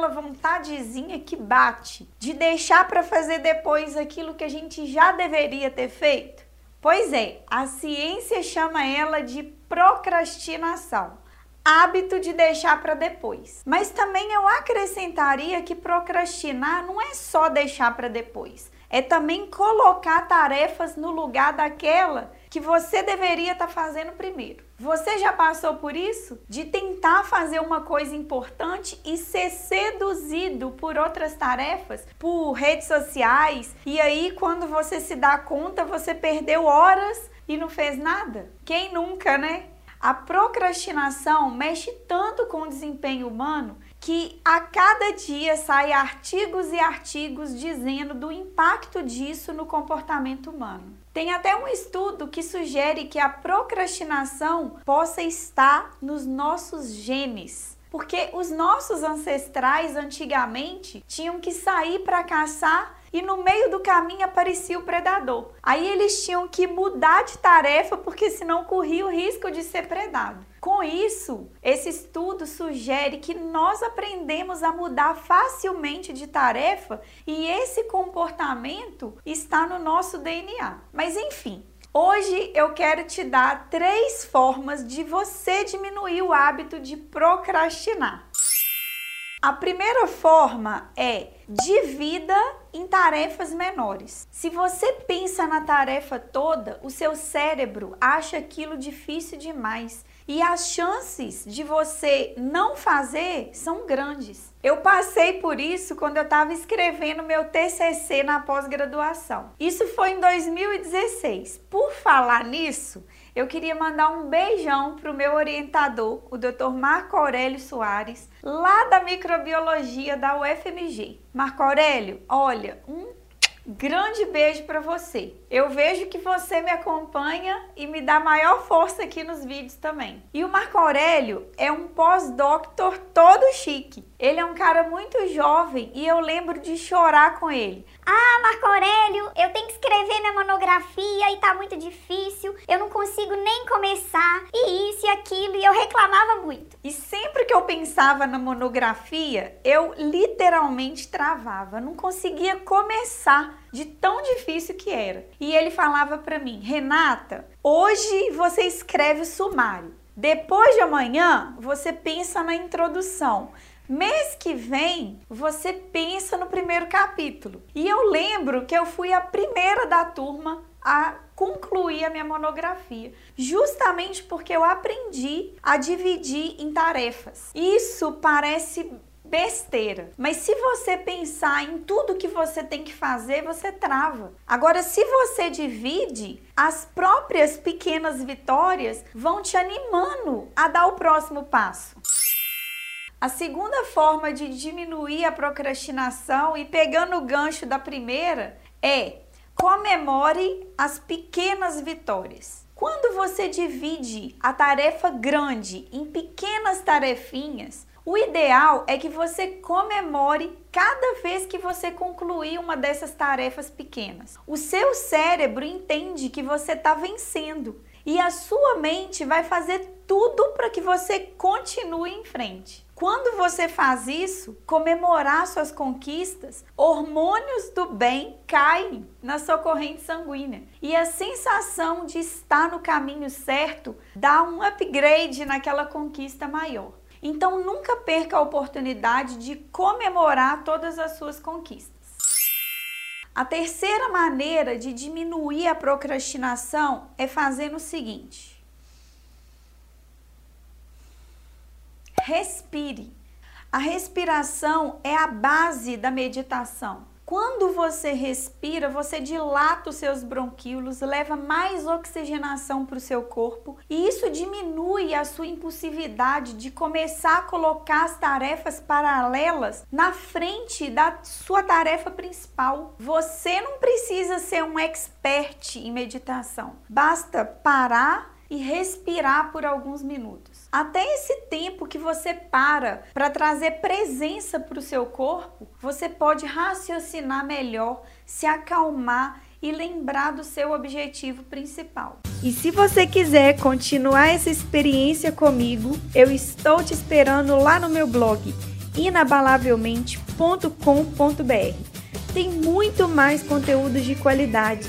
Aquela vontadezinha que bate de deixar para fazer depois aquilo que a gente já deveria ter feito? Pois é, a ciência chama ela de procrastinação hábito de deixar para depois. Mas também eu acrescentaria que procrastinar não é só deixar para depois é também colocar tarefas no lugar daquela que você deveria estar tá fazendo primeiro. Você já passou por isso? De tentar fazer uma coisa importante e ser seduzido por outras tarefas, por redes sociais, e aí quando você se dá conta, você perdeu horas e não fez nada? Quem nunca, né? A procrastinação mexe tanto com o desempenho humano que a cada dia saem artigos e artigos dizendo do impacto disso no comportamento humano. Tem até um estudo que sugere que a procrastinação possa estar nos nossos genes. Porque os nossos ancestrais antigamente tinham que sair para caçar e no meio do caminho aparecia o predador. Aí eles tinham que mudar de tarefa porque senão corria o risco de ser predado. Com isso, esse estudo sugere que nós aprendemos a mudar facilmente de tarefa e esse comportamento está no nosso DNA. Mas enfim, Hoje eu quero te dar três formas de você diminuir o hábito de procrastinar. A primeira forma é divida em tarefas menores. Se você pensa na tarefa toda, o seu cérebro acha aquilo difícil demais e as chances de você não fazer são grandes. Eu passei por isso quando eu estava escrevendo meu TCC na pós-graduação. Isso foi em 2016. Por falar nisso, eu queria mandar um beijão para o meu orientador, o Dr. Marco Aurélio Soares, lá da microbiologia da UFMG. Marco Aurélio, olha, um grande beijo para você. Eu vejo que você me acompanha e me dá maior força aqui nos vídeos também. E o Marco Aurélio é um pós-doctor todo chique. Ele é um cara muito jovem e eu lembro de chorar com ele. Ah, Marco Aurélio, eu tenho que escrever minha monografia e tá muito difícil, eu não consigo nem começar, e isso e aquilo, e eu reclamava muito. E sempre que eu pensava na monografia, eu literalmente travava, não conseguia começar de tão difícil que era. E ele falava para mim: "Renata, hoje você escreve o sumário. Depois de amanhã, você pensa na introdução. Mês que vem, você pensa no primeiro capítulo. E eu lembro que eu fui a primeira da turma a concluir a minha monografia, justamente porque eu aprendi a dividir em tarefas. Isso parece besteira. Mas se você pensar em tudo que você tem que fazer, você trava. Agora, se você divide, as próprias pequenas vitórias vão te animando a dar o próximo passo. A segunda forma de diminuir a procrastinação e pegando o gancho da primeira é comemore as pequenas vitórias. Quando você divide a tarefa grande em pequenas tarefinhas, o ideal é que você comemore cada vez que você concluir uma dessas tarefas pequenas. O seu cérebro entende que você está vencendo e a sua mente vai fazer tudo para que você continue em frente. Quando você faz isso, comemorar suas conquistas, hormônios do bem caem na sua corrente sanguínea. E a sensação de estar no caminho certo dá um upgrade naquela conquista maior. Então nunca perca a oportunidade de comemorar todas as suas conquistas. A terceira maneira de diminuir a procrastinação é fazendo o seguinte: Respire. A respiração é a base da meditação. Quando você respira, você dilata os seus bronquíolos, leva mais oxigenação para o seu corpo e isso diminui a sua impulsividade de começar a colocar as tarefas paralelas na frente da sua tarefa principal. Você não precisa ser um expert em meditação, basta parar e respirar por alguns minutos. Até esse tempo que você para para trazer presença para o seu corpo, você pode raciocinar melhor, se acalmar e lembrar do seu objetivo principal. E se você quiser continuar essa experiência comigo, eu estou te esperando lá no meu blog inabalavelmente.com.br. Tem muito mais conteúdo de qualidade